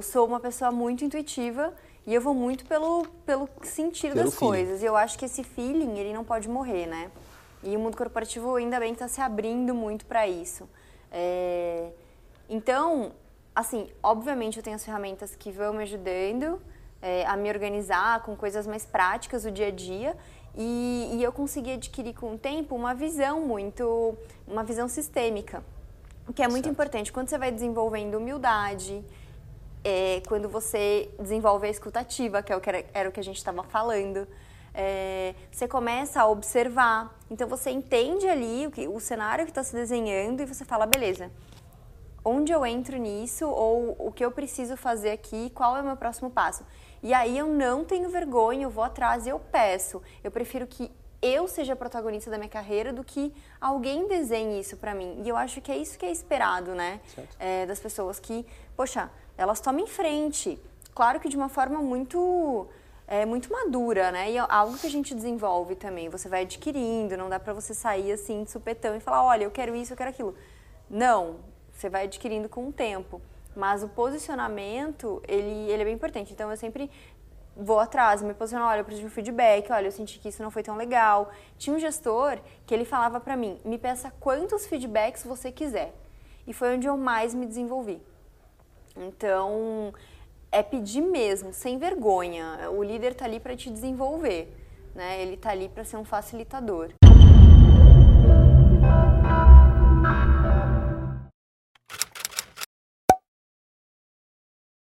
eu sou uma pessoa muito intuitiva e eu vou muito pelo, pelo sentir pelo das feeling. coisas. E eu acho que esse feeling, ele não pode morrer, né? E o mundo corporativo ainda bem que está se abrindo muito para isso. É... Então, assim, obviamente eu tenho as ferramentas que vão me ajudando é, a me organizar com coisas mais práticas do dia a dia e, e eu consegui adquirir com o tempo uma visão muito, uma visão sistêmica, o que é muito certo. importante. Quando você vai desenvolvendo humildade, é, quando você desenvolve a escutativa, que, é o que era, era o que a gente estava falando, é, você começa a observar. Então você entende ali o, que, o cenário que está se desenhando e você fala, beleza, onde eu entro nisso ou o que eu preciso fazer aqui, qual é o meu próximo passo. E aí eu não tenho vergonha, eu vou atrás e eu peço. Eu prefiro que eu seja a protagonista da minha carreira do que alguém desenhe isso para mim. E eu acho que é isso que é esperado, né? É, das pessoas que, poxa, elas tomam em frente. Claro que de uma forma muito é muito madura, né? E é algo que a gente desenvolve também. Você vai adquirindo, não dá para você sair assim de supetão e falar, olha, eu quero isso, eu quero aquilo. Não, você vai adquirindo com o tempo. Mas o posicionamento, ele, ele é bem importante. Então, eu sempre vou atrás, me posiciono, olha, eu preciso de um feedback, olha, eu senti que isso não foi tão legal. Tinha um gestor que ele falava para mim, me peça quantos feedbacks você quiser. E foi onde eu mais me desenvolvi. Então, é pedir mesmo, sem vergonha. O líder tá ali para te desenvolver, né? Ele tá ali para ser um facilitador.